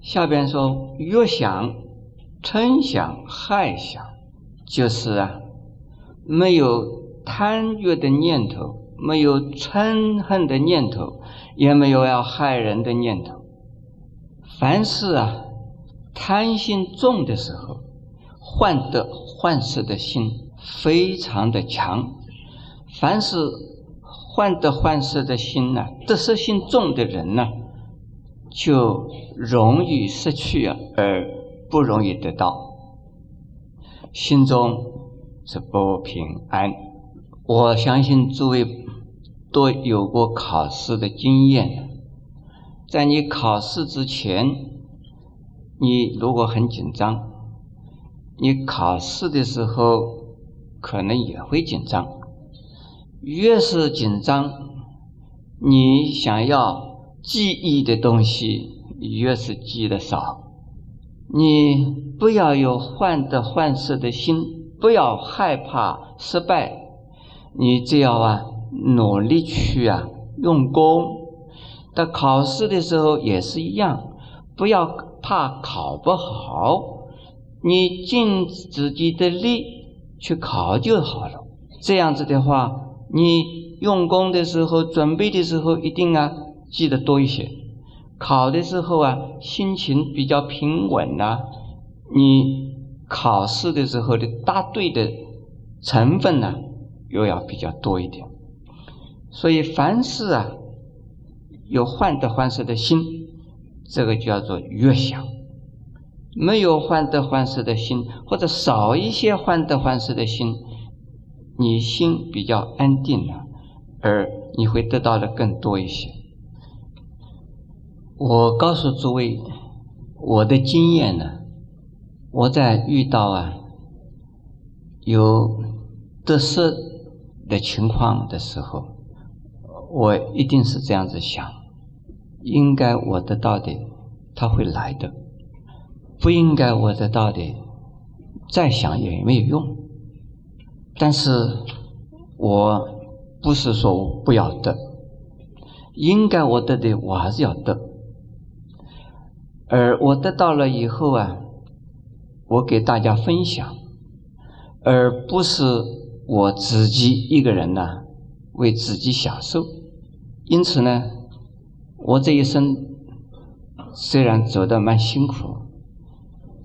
下边说越想、嗔想、害想，就是啊，没有贪欲的念头，没有嗔恨的念头，也没有要害人的念头。凡是啊，贪心重的时候，患得患失的心非常的强。凡是患得患失的心呢，得失心重的人呢，就容易失去，而不容易得到，心中是不平安。我相信诸位都有过考试的经验。在你考试之前，你如果很紧张，你考试的时候可能也会紧张。越是紧张，你想要记忆的东西越是记得少。你不要有患得患失的心，不要害怕失败，你只要啊努力去啊用功。到考试的时候也是一样，不要怕考不好，你尽自己的力去考就好了。这样子的话，你用功的时候、准备的时候，一定啊记得多一些。考的时候啊，心情比较平稳呐，你考试的时候的答对的成分呢，又要比较多一点。所以凡事啊。有患得患失的心，这个叫做越想；没有患得患失的心，或者少一些患得患失的心，你心比较安定了，而你会得到的更多一些。我告诉诸位，我的经验呢，我在遇到啊有得失的情况的时候，我一定是这样子想。应该我得到的，他会来的；不应该我得到的，再想也没有用。但是，我不是说我不要得，应该我得的，我还是要得。而我得到了以后啊，我给大家分享，而不是我自己一个人呢为自己享受。因此呢。我这一生虽然走得蛮辛苦，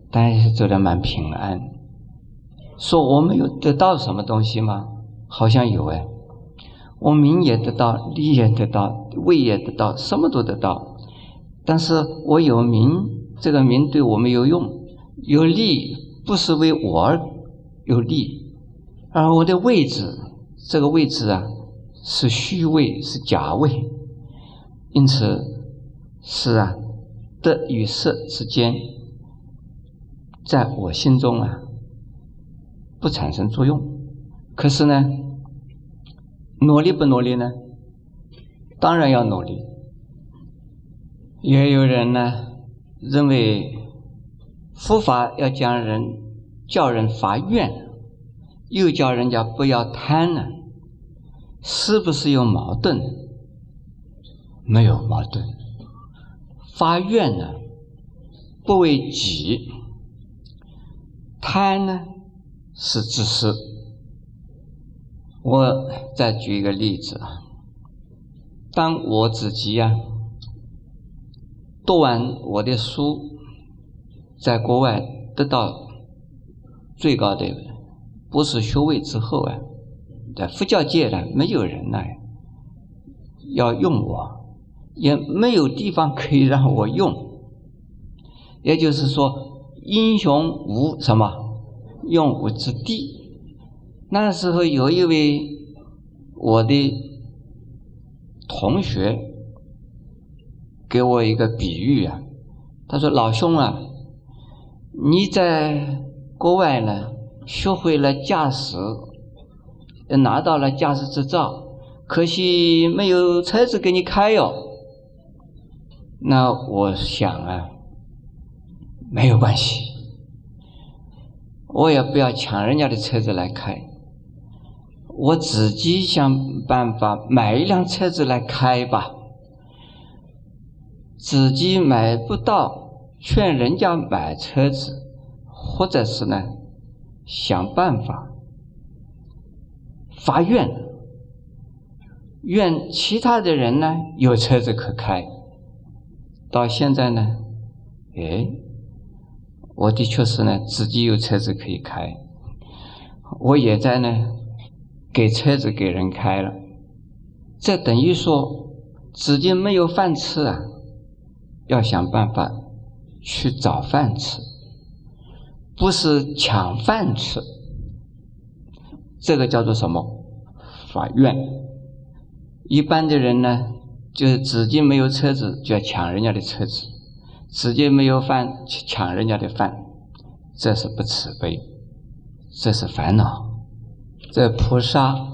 但是走得蛮平安。说我没有得到什么东西吗？好像有哎，我名也得到，利也得到，位也得到，什么都得到。但是我有名，这个名对我没有用；有利，不是为我而有利，而我的位置，这个位置啊，是虚位，是假位。因此，是啊，得与失之间，在我心中啊，不产生作用。可是呢，努力不努力呢？当然要努力。也有人呢认为，佛法要将人叫人发愿，又叫人家不要贪呢，是不是有矛盾？没有矛盾，发愿呢不为己，贪呢是自私。我再举一个例子啊，当我自己啊读完我的书，在国外得到最高的博士学位之后啊，在佛教界呢，没有人呢要用我。也没有地方可以让我用，也就是说，英雄无什么用武之地。那时候有一位我的同学给我一个比喻啊，他说：“老兄啊，你在国外呢，学会了驾驶，拿到了驾驶执照，可惜没有车子给你开哟。”那我想啊，没有关系，我也不要抢人家的车子来开，我自己想办法买一辆车子来开吧。自己买不到，劝人家买车子，或者是呢想办法。发愿，愿其他的人呢有车子可开。到现在呢，哎，我的确是呢自己有车子可以开，我也在呢给车子给人开了，这等于说自己没有饭吃啊，要想办法去找饭吃，不是抢饭吃，这个叫做什么？法院。一般的人呢？就是自己没有车子，就要抢人家的车子；自己没有饭，去抢人家的饭，这是不慈悲，这是烦恼。这菩萨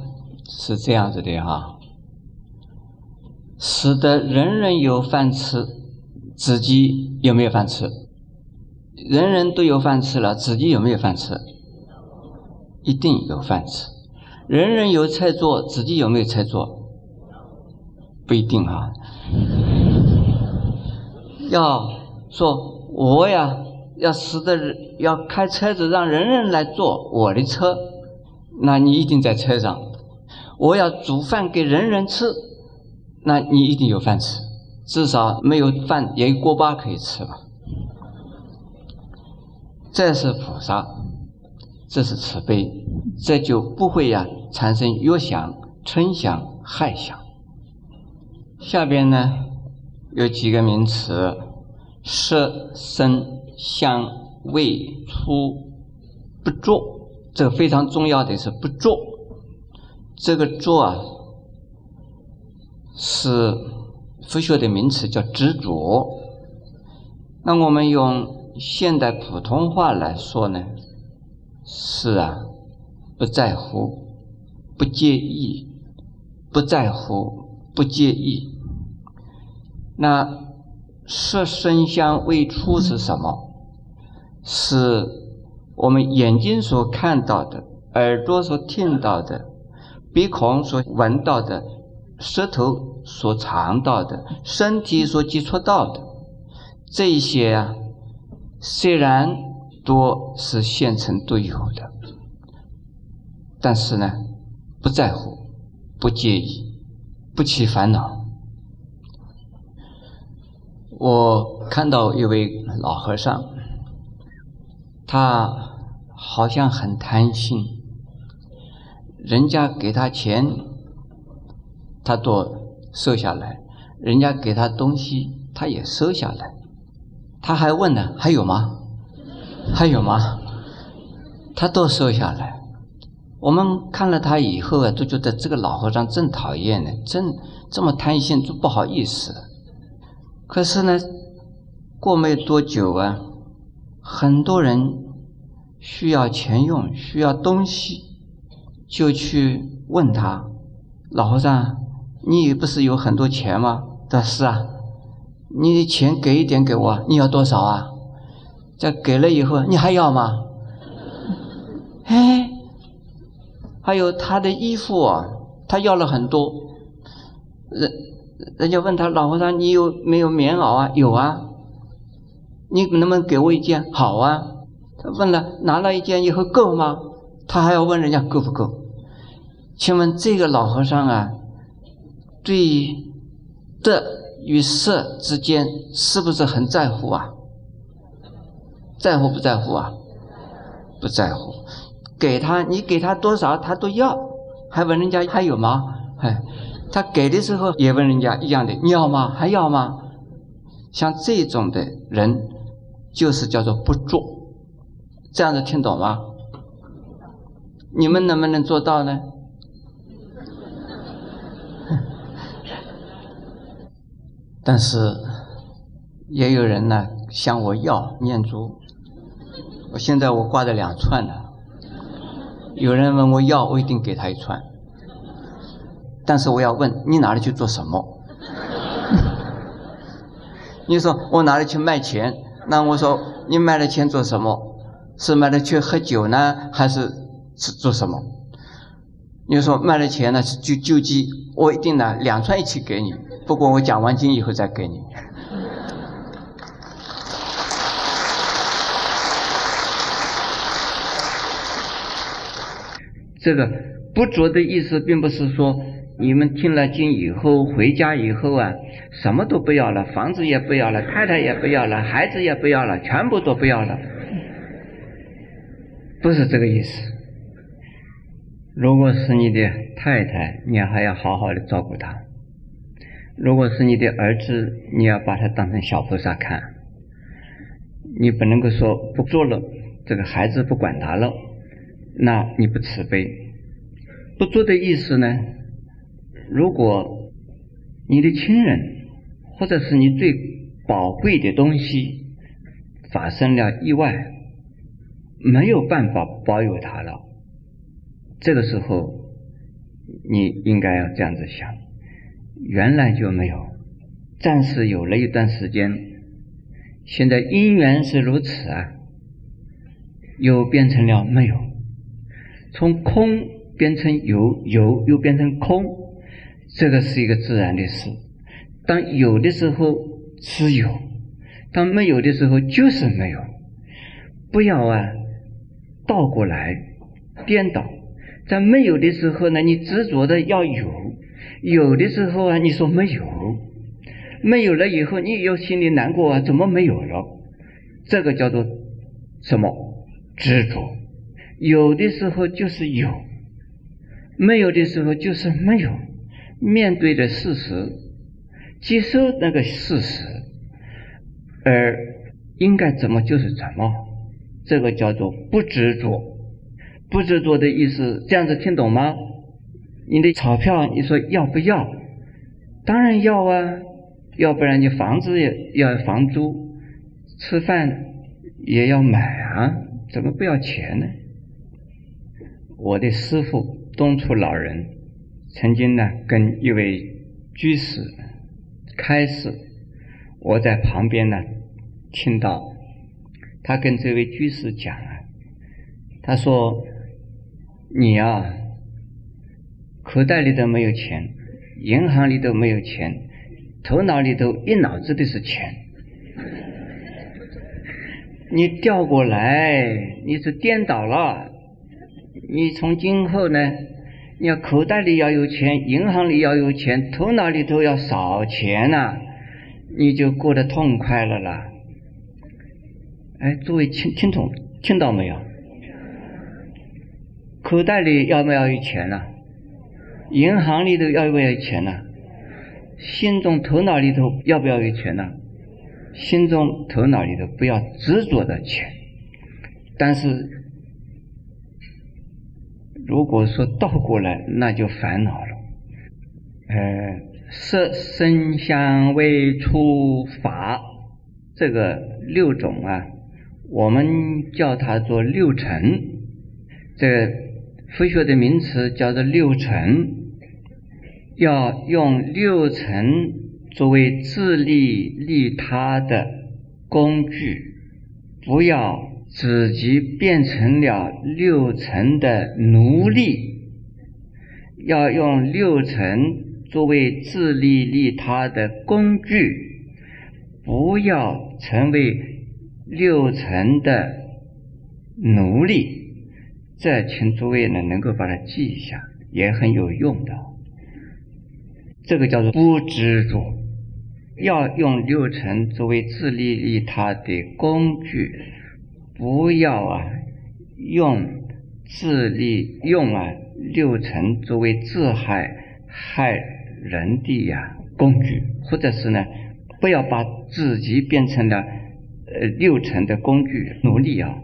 是这样子的哈，使得人人有饭吃，自己有没有饭吃？人人都有饭吃了，自己有没有饭吃？一定有饭吃。人人有菜做，自己有没有菜做？不一定啊，要说我呀，要使得要开车子，让人人来坐我的车，那你一定在车上。我要煮饭给人人吃，那你一定有饭吃，至少没有饭也有锅巴可以吃吧。这是菩萨，这是慈悲，这就不会呀产生欲想、嗔想、害想。下边呢有几个名词：色、声、香、味、触、不作。这个非常重要的是不作。这个作啊，是佛学的名词，叫执着。那我们用现代普通话来说呢，是啊，不在乎，不介意，不在乎。不介意。那色声香味触是什么？是我们眼睛所看到的，耳朵所听到的，鼻孔所闻到的，舌头所尝到的，身体所接触到的。这些啊，虽然多是现成都有的，但是呢，不在乎，不介意。不起烦恼。我看到一位老和尚，他好像很贪心，人家给他钱，他都收下来；人家给他东西，他也收下来。他还问呢：“还有吗？还有吗？”他都收下来。我们看了他以后啊，都觉得这个老和尚真讨厌呢，真这么贪心，就不好意思。可是呢，过没多久啊，很多人需要钱用，需要东西，就去问他：“老和尚，你不是有很多钱吗？”他说：“是啊，你的钱给一点给我，你要多少啊？”这给了以后，你还要吗？哎。还有他的衣服啊，他要了很多。人人家问他老和尚，你有没有棉袄啊？有啊。你能不能给我一件？好啊。他问了，拿了一件以后够吗？他还要问人家够不够？请问这个老和尚啊，对于德与色之间是不是很在乎啊？在乎不在乎啊？不在乎。给他，你给他多少，他都要，还问人家还有吗？哎，他给的时候也问人家一样的，你要吗？还要吗？像这种的人，就是叫做不做，这样子听懂吗？你们能不能做到呢？但是也有人呢向我要念珠，我现在我挂着两串呢。有人问我要，我一定给他一串。但是我要问你拿来去做什么？你说我拿来去卖钱，那我说你卖了钱做什么？是卖了去喝酒呢，还是是做什么？你说卖了钱呢，就救济，我一定呢两串一起给你，不过我讲完经以后再给你。这个不足的意思，并不是说你们听了经以后回家以后啊，什么都不要了，房子也不要了，太太也不要了，孩子也不要了，全部都不要了，不是这个意思。如果是你的太太，你还要好好的照顾她；如果是你的儿子，你要把他当成小菩萨看。你不能够说不做了，这个孩子不管他了，那你不慈悲。不做的意思呢？如果你的亲人或者是你最宝贵的东西发生了意外，没有办法保有他了，这个时候你应该要这样子想：原来就没有，暂时有了一段时间，现在因缘是如此啊，又变成了没有，从空。变成有，有又变成空，这个是一个自然的事。当有的时候是有，当没有的时候就是没有。不要啊，倒过来颠倒。在没有的时候呢，你执着的要有；有的时候啊，你说没有，没有了以后，你又心里难过啊，怎么没有了？这个叫做什么执着？有的时候就是有。没有的时候就是没有，面对的事实，接受那个事实，而应该怎么就是怎么，这个叫做不执着。不执着的意思，这样子听懂吗？你的钞票，你说要不要？当然要啊，要不然你房子也要房租，吃饭也要买啊，怎么不要钱呢？我的师傅。东楚老人曾经呢跟一位居士开示，我在旁边呢听到他跟这位居士讲啊，他说：“你啊，口袋里都没有钱，银行里都没有钱，头脑里头一脑子都是钱。你调过来，你是颠倒了。”你从今后呢，你要口袋里要有钱，银行里要有钱，头脑里头要少钱呐，你就过得痛快了啦。哎，诸位听听懂听到没有？口袋里要不要有钱呢？银行里头要不要有钱呢？心中头脑里头要不要有钱呢？心中头脑里头不要执着的钱，但是。如果说倒过来，那就烦恼了。呃，色、声、香、味、触、法，这个六种啊，我们叫它做六尘。这佛学的名词叫做六尘，要用六尘作为自利利他的工具，不要。自己变成了六尘的奴隶，要用六尘作为自利利他的工具，不要成为六尘的奴隶。这请诸位呢能够把它记一下，也很有用的。这个叫做不执着，要用六尘作为自利利他的工具。不要啊，用自利用啊六尘作为自害害人的呀工具，或者是呢，不要把自己变成了呃六尘的工具奴隶啊。